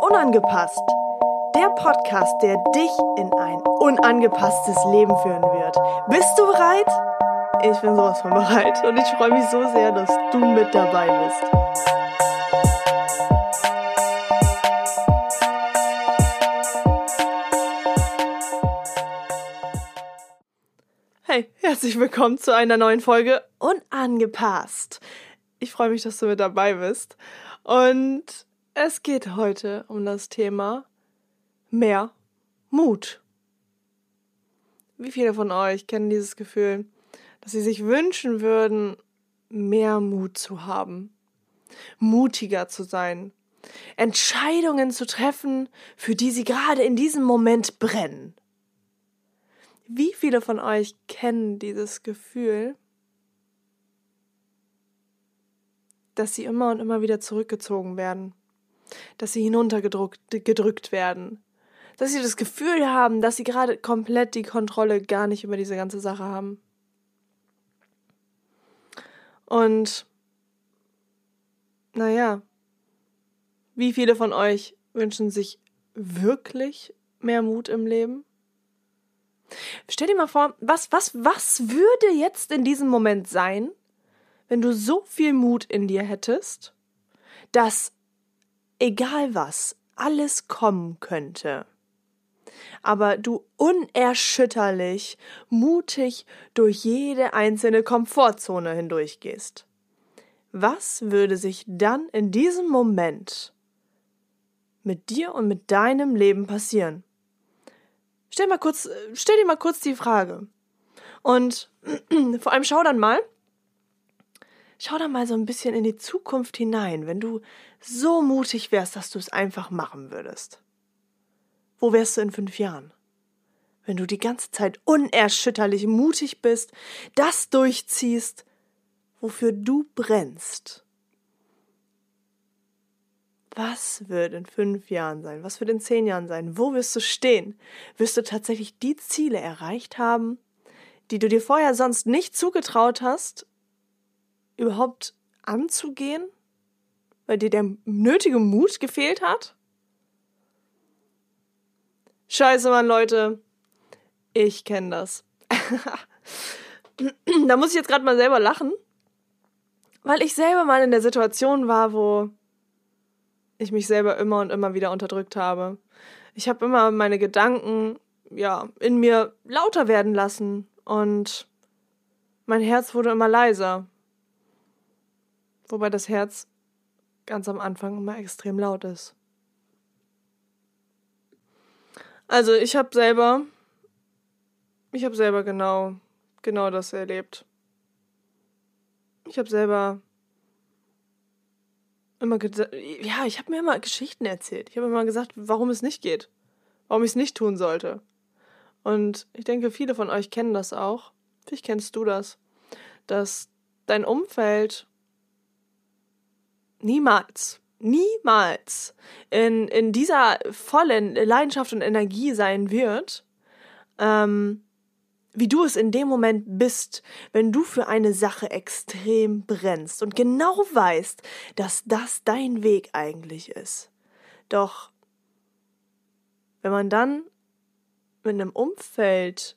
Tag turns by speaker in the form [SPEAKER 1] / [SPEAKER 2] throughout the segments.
[SPEAKER 1] Unangepasst. Der Podcast, der dich in ein unangepasstes Leben führen wird. Bist du bereit? Ich bin sowas von bereit und ich freue mich so sehr, dass du mit dabei bist. Hey, herzlich willkommen zu einer neuen Folge Unangepasst. Ich freue mich, dass du mit dabei bist. Und es geht heute um das Thema mehr Mut. Wie viele von euch kennen dieses Gefühl, dass sie sich wünschen würden, mehr Mut zu haben, mutiger zu sein, Entscheidungen zu treffen, für die sie gerade in diesem Moment brennen? Wie viele von euch kennen dieses Gefühl, dass sie immer und immer wieder zurückgezogen werden, dass sie hinuntergedrückt werden, dass sie das Gefühl haben, dass sie gerade komplett die Kontrolle gar nicht über diese ganze Sache haben. Und naja, wie viele von euch wünschen sich wirklich mehr Mut im Leben? Stell dir mal vor, was, was, was würde jetzt in diesem Moment sein, wenn du so viel Mut in dir hättest, dass egal was, alles kommen könnte, aber du unerschütterlich, mutig durch jede einzelne Komfortzone hindurchgehst. Was würde sich dann in diesem Moment mit dir und mit deinem Leben passieren? Stell mal kurz, stell dir mal kurz die Frage. Und vor allem schau dann mal, schau da mal so ein bisschen in die Zukunft hinein, wenn du so mutig wärst, dass du es einfach machen würdest. Wo wärst du in fünf Jahren? Wenn du die ganze Zeit unerschütterlich mutig bist, das durchziehst, wofür du brennst. Was wird in fünf Jahren sein? Was wird in zehn Jahren sein? Wo wirst du stehen? Wirst du tatsächlich die Ziele erreicht haben, die du dir vorher sonst nicht zugetraut hast überhaupt anzugehen, weil dir der nötige Mut gefehlt hat? Scheiße, Mann, Leute. Ich kenne das. da muss ich jetzt gerade mal selber lachen, weil ich selber mal in der Situation war, wo ich mich selber immer und immer wieder unterdrückt habe. Ich habe immer meine Gedanken, ja, in mir lauter werden lassen und mein Herz wurde immer leiser wobei das Herz ganz am Anfang immer extrem laut ist. Also ich habe selber, ich habe selber genau, genau das erlebt. Ich habe selber immer ja, ich habe mir immer Geschichten erzählt. Ich habe immer gesagt, warum es nicht geht, warum ich es nicht tun sollte. Und ich denke, viele von euch kennen das auch. Vielleicht kennst du das, dass dein Umfeld niemals, niemals in, in dieser vollen Leidenschaft und Energie sein wird, ähm, wie du es in dem Moment bist, wenn du für eine Sache extrem brennst und genau weißt, dass das dein Weg eigentlich ist. Doch wenn man dann mit einem Umfeld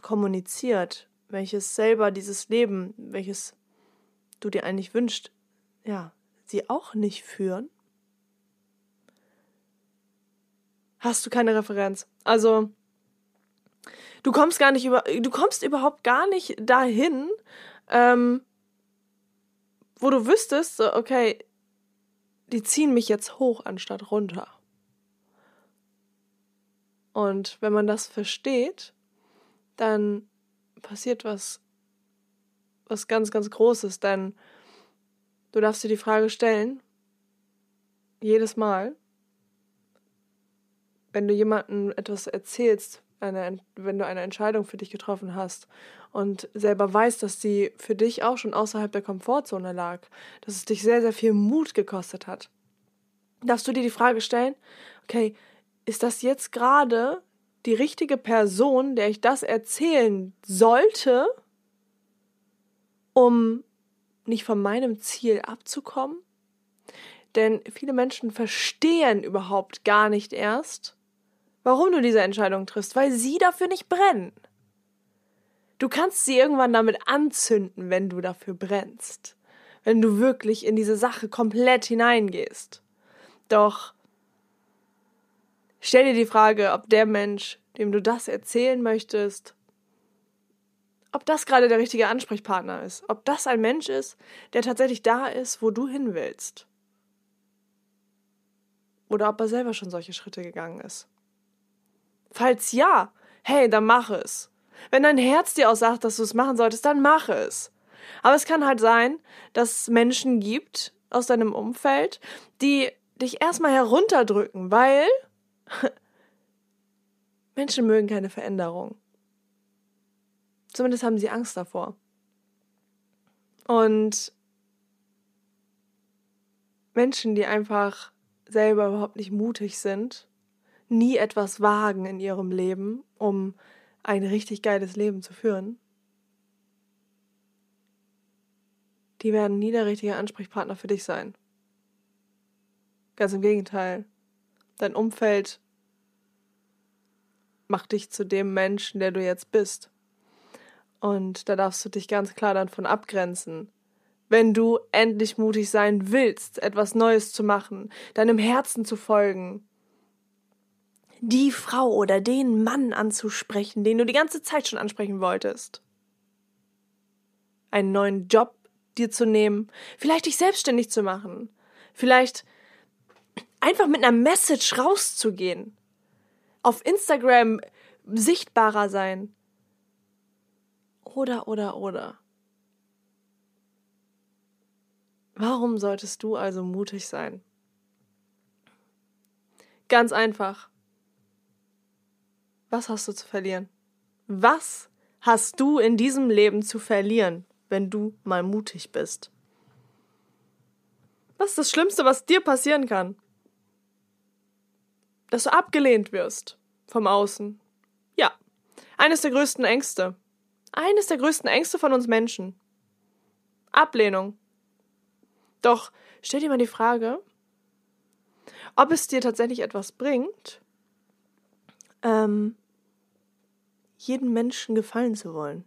[SPEAKER 1] kommuniziert, welches selber dieses Leben, welches du dir eigentlich wünschst, ja, sie auch nicht führen, hast du keine Referenz. Also, du kommst gar nicht über, du kommst überhaupt gar nicht dahin, ähm, wo du wüsstest, so, okay, die ziehen mich jetzt hoch anstatt runter. Und wenn man das versteht, dann passiert was, was ganz, ganz Großes, denn Du darfst dir die Frage stellen, jedes Mal, wenn du jemandem etwas erzählst, eine, wenn du eine Entscheidung für dich getroffen hast und selber weißt, dass sie für dich auch schon außerhalb der Komfortzone lag, dass es dich sehr, sehr viel Mut gekostet hat, darfst du dir die Frage stellen, okay, ist das jetzt gerade die richtige Person, der ich das erzählen sollte, um nicht von meinem Ziel abzukommen, Denn viele Menschen verstehen überhaupt gar nicht erst, warum du diese Entscheidung triffst, weil sie dafür nicht brennen. Du kannst sie irgendwann damit anzünden, wenn du dafür brennst, wenn du wirklich in diese Sache komplett hineingehst. Doch stell dir die Frage, ob der Mensch, dem du das erzählen möchtest, ob das gerade der richtige Ansprechpartner ist, ob das ein Mensch ist, der tatsächlich da ist, wo du hin willst. Oder ob er selber schon solche Schritte gegangen ist. Falls ja, hey, dann mach es. Wenn dein Herz dir auch sagt, dass du es machen solltest, dann mach es. Aber es kann halt sein, dass es Menschen gibt aus deinem Umfeld, die dich erstmal herunterdrücken, weil Menschen mögen keine Veränderung. Zumindest haben sie Angst davor. Und Menschen, die einfach selber überhaupt nicht mutig sind, nie etwas wagen in ihrem Leben, um ein richtig geiles Leben zu führen, die werden nie der richtige Ansprechpartner für dich sein. Ganz im Gegenteil. Dein Umfeld macht dich zu dem Menschen, der du jetzt bist. Und da darfst du dich ganz klar dann von abgrenzen. Wenn du endlich mutig sein willst, etwas Neues zu machen, deinem Herzen zu folgen, die Frau oder den Mann anzusprechen, den du die ganze Zeit schon ansprechen wolltest. Einen neuen Job dir zu nehmen, vielleicht dich selbstständig zu machen, vielleicht einfach mit einer Message rauszugehen, auf Instagram sichtbarer sein, oder, oder, oder. Warum solltest du also mutig sein? Ganz einfach. Was hast du zu verlieren? Was hast du in diesem Leben zu verlieren, wenn du mal mutig bist? Was ist das Schlimmste, was dir passieren kann? Dass du abgelehnt wirst vom Außen. Ja, eines der größten Ängste. Eines der größten Ängste von uns Menschen. Ablehnung. Doch stell dir mal die Frage, ob es dir tatsächlich etwas bringt, ähm, jedem Menschen gefallen zu wollen.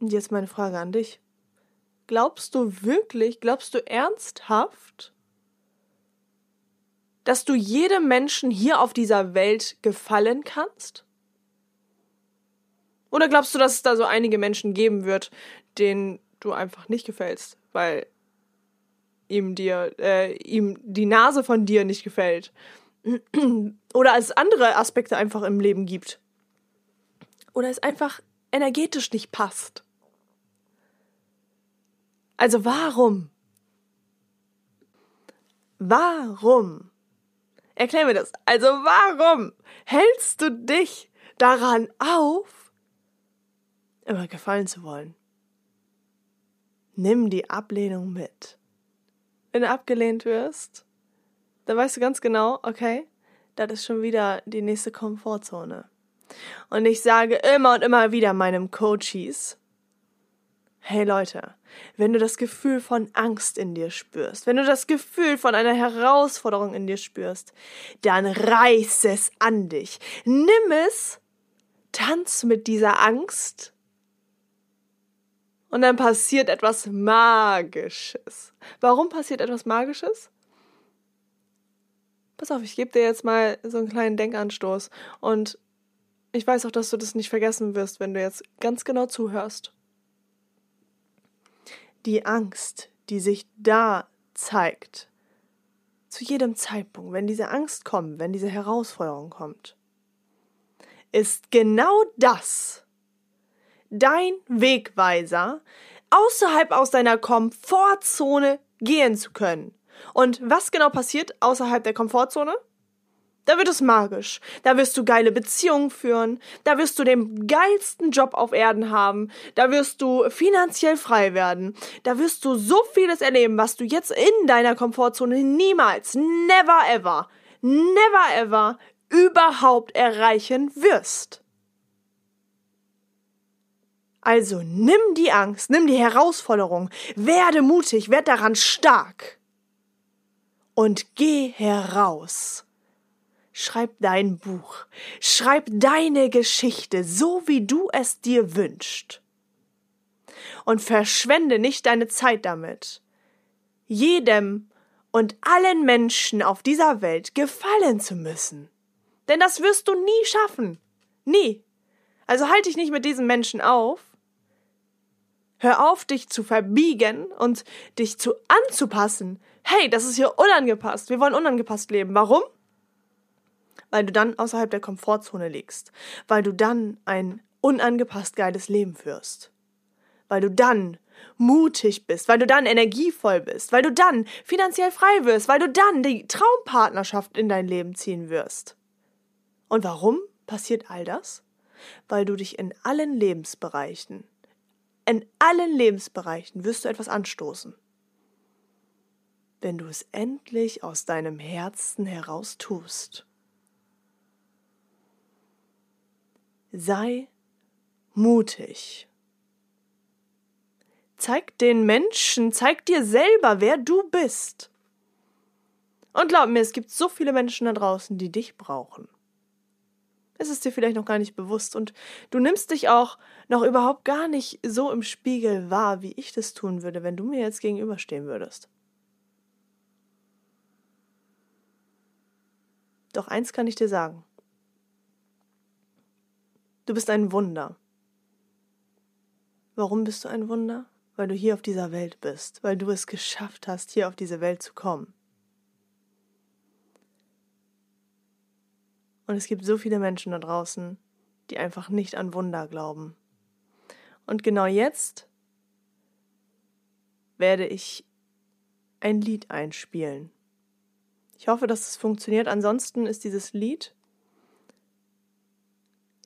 [SPEAKER 1] Und jetzt meine Frage an dich. Glaubst du wirklich, glaubst du ernsthaft, dass du jedem Menschen hier auf dieser Welt gefallen kannst? Oder glaubst du, dass es da so einige Menschen geben wird, denen du einfach nicht gefällst, weil ihm dir, äh, ihm die Nase von dir nicht gefällt? Oder es andere Aspekte einfach im Leben gibt. Oder es einfach energetisch nicht passt. Also warum? Warum? Erklär mir das. Also warum hältst du dich daran auf, immer gefallen zu wollen. Nimm die Ablehnung mit. Wenn du abgelehnt wirst, dann weißt du ganz genau, okay, das ist schon wieder die nächste Komfortzone. Und ich sage immer und immer wieder meinem Coaches, hey Leute, wenn du das Gefühl von Angst in dir spürst, wenn du das Gefühl von einer Herausforderung in dir spürst, dann reiß es an dich. Nimm es, tanz mit dieser Angst und dann passiert etwas Magisches. Warum passiert etwas Magisches? Pass auf, ich gebe dir jetzt mal so einen kleinen Denkanstoß und ich weiß auch, dass du das nicht vergessen wirst, wenn du jetzt ganz genau zuhörst. Die Angst, die sich da zeigt, zu jedem Zeitpunkt, wenn diese Angst kommt, wenn diese Herausforderung kommt, ist genau das, dein Wegweiser, außerhalb aus deiner Komfortzone gehen zu können. Und was genau passiert außerhalb der Komfortzone? Da wird es magisch. Da wirst du geile Beziehungen führen. Da wirst du den geilsten Job auf Erden haben. Da wirst du finanziell frei werden. Da wirst du so vieles erleben, was du jetzt in deiner Komfortzone niemals, never ever, never ever überhaupt erreichen wirst. Also nimm die Angst, nimm die Herausforderung, werde mutig, werd daran stark. und geh heraus. Schreib dein Buch, schreib deine Geschichte, so wie du es dir wünschst. Und verschwende nicht deine Zeit damit, jedem und allen Menschen auf dieser Welt gefallen zu müssen. Denn das wirst du nie schaffen. Nie. Also halt dich nicht mit diesen Menschen auf. Hör auf, dich zu verbiegen und dich zu anzupassen. Hey, das ist hier unangepasst. Wir wollen unangepasst leben. Warum? Weil du dann außerhalb der Komfortzone liegst. Weil du dann ein unangepasst geiles Leben führst. Weil du dann mutig bist, weil du dann energievoll bist, weil du dann finanziell frei wirst, weil du dann die Traumpartnerschaft in dein Leben ziehen wirst. Und warum passiert all das? Weil du dich in allen Lebensbereichen, in allen Lebensbereichen wirst du etwas anstoßen. Wenn du es endlich aus deinem Herzen heraus tust. Sei mutig. Zeig den Menschen, zeig dir selber, wer du bist. Und glaub mir, es gibt so viele Menschen da draußen, die dich brauchen. Es ist dir vielleicht noch gar nicht bewusst und du nimmst dich auch noch überhaupt gar nicht so im Spiegel wahr, wie ich das tun würde, wenn du mir jetzt gegenüberstehen würdest. Doch eins kann ich dir sagen. Du bist ein Wunder. Warum bist du ein Wunder? Weil du hier auf dieser Welt bist, weil du es geschafft hast, hier auf diese Welt zu kommen. Und es gibt so viele Menschen da draußen, die einfach nicht an Wunder glauben. Und genau jetzt werde ich ein Lied einspielen. Ich hoffe, dass es funktioniert. Ansonsten ist dieses Lied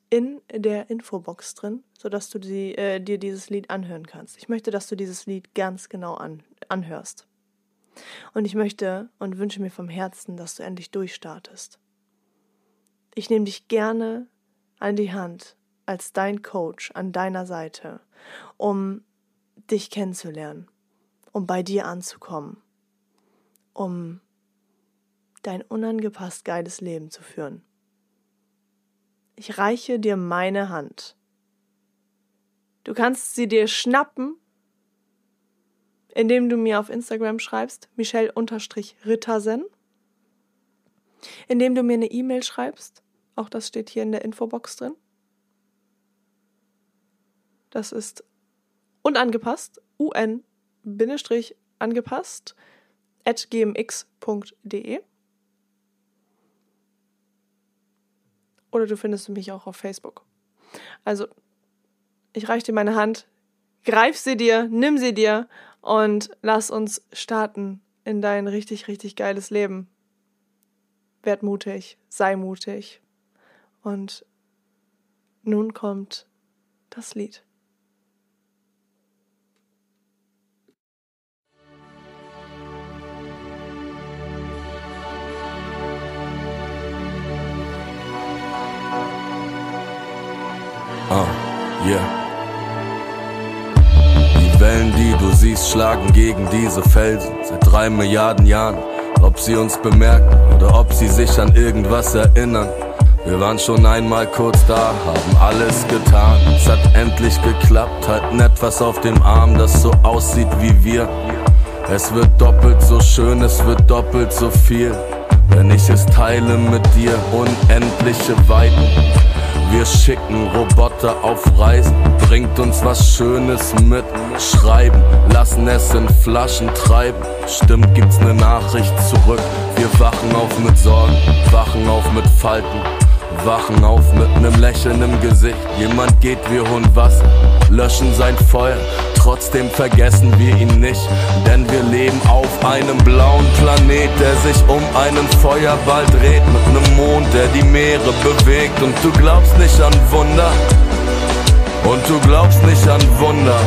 [SPEAKER 1] in der Infobox drin, sodass du die, äh, dir dieses Lied anhören kannst. Ich möchte, dass du dieses Lied ganz genau an, anhörst. Und ich möchte und wünsche mir vom Herzen, dass du endlich durchstartest. Ich nehme dich gerne an die Hand als dein Coach an deiner Seite, um dich kennenzulernen, um bei dir anzukommen, um dein unangepasst geiles Leben zu führen. Ich reiche dir meine Hand. Du kannst sie dir schnappen, indem du mir auf Instagram schreibst, Michelle-Rittersen, indem du mir eine E-Mail schreibst auch das steht hier in der Infobox drin. Das ist unangepasst, un-angepasst at gmx.de. Oder du findest mich auch auf Facebook. Also, ich reiche dir meine Hand, greif sie dir, nimm sie dir und lass uns starten in dein richtig, richtig geiles Leben. Werd mutig, sei mutig. Und nun kommt das Lied.
[SPEAKER 2] Oh, yeah. Die Wellen, die du siehst, schlagen gegen diese Felsen seit drei Milliarden Jahren. Ob sie uns bemerken oder ob sie sich an irgendwas erinnern. Wir waren schon einmal kurz da, haben alles getan. Es hat endlich geklappt, halten etwas auf dem Arm, das so aussieht wie wir. Es wird doppelt so schön, es wird doppelt so viel. Wenn ich es teile mit dir, unendliche Weiten. Wir schicken Roboter auf Reisen, bringt uns was Schönes mit. Schreiben, lassen es in Flaschen treiben. Stimmt, gibt's ne Nachricht zurück. Wir wachen auf mit Sorgen, wachen auf mit Falten. Wachen auf mit nem Lächeln im Gesicht. Jemand geht wie Hund Wasser, löschen sein Feuer. Trotzdem vergessen wir ihn nicht, denn wir leben auf einem blauen Planet, der sich um einen Feuerball dreht. Mit nem Mond, der die Meere bewegt. Und du glaubst nicht an Wunder. Und du glaubst nicht an Wunder.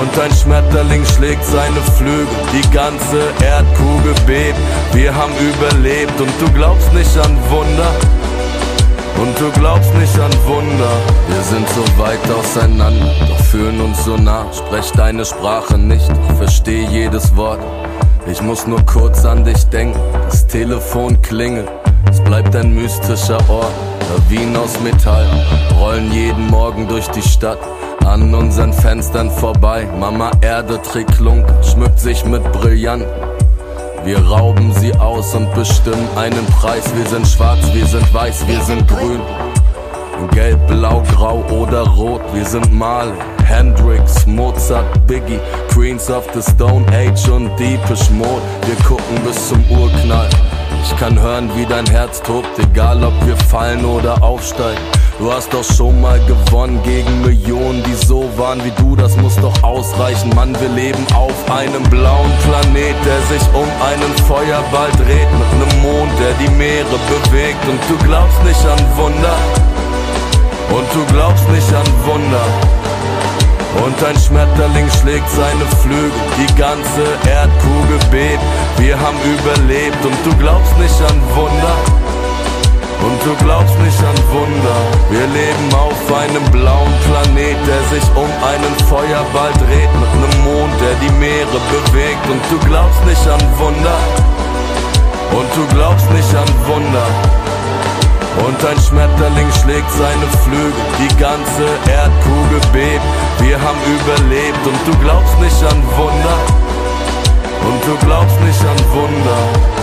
[SPEAKER 2] Und ein Schmetterling schlägt seine Flügel, die ganze Erdkugel bebt. Wir haben überlebt und du glaubst nicht an Wunder. Und du glaubst nicht an Wunder, wir sind so weit auseinander, doch fühlen uns so nah. Sprech deine Sprache nicht, ich versteh jedes Wort. Ich muss nur kurz an dich denken, das Telefon klingelt, es bleibt ein mystischer Ort. Wien aus Metall, rollen jeden Morgen durch die Stadt, an unseren Fenstern vorbei. Mama Erde trägt Klunk, schmückt sich mit Brillanten. Wir rauben sie aus und bestimmen einen Preis. Wir sind schwarz, wir sind weiß, wir sind grün. Gelb, blau, grau oder rot, wir sind Marley, Hendrix, Mozart, Biggie, Queens of the Stone Age und Deepish Mode. Wir gucken bis zum Urknall. Ich kann hören, wie dein Herz tobt, egal ob wir fallen oder aufsteigen. Du hast doch schon mal gewonnen gegen Millionen, die so waren wie du, das muss doch ausreichen. Mann, wir leben auf einem blauen Planet, der sich um einen Feuerball dreht, mit einem Mond, der die Meere bewegt. Und du glaubst nicht an Wunder, und du glaubst nicht an Wunder. Und ein Schmetterling schlägt seine Flügel, die ganze Erdkugel bebt. Wir haben überlebt und du glaubst nicht an Wunder. Und du glaubst nicht an Wunder. Wir leben auf einem blauen Planet, der sich um einen Feuerball dreht, mit einem Mond, der die Meere bewegt. Und du glaubst nicht an Wunder. Und du glaubst nicht an Wunder. Und ein Schmetterling schlägt seine Flügel, die ganze Erdkugel bebt. Wir haben überlebt und du glaubst nicht an Wunder. Und du glaubst nicht an Wunder.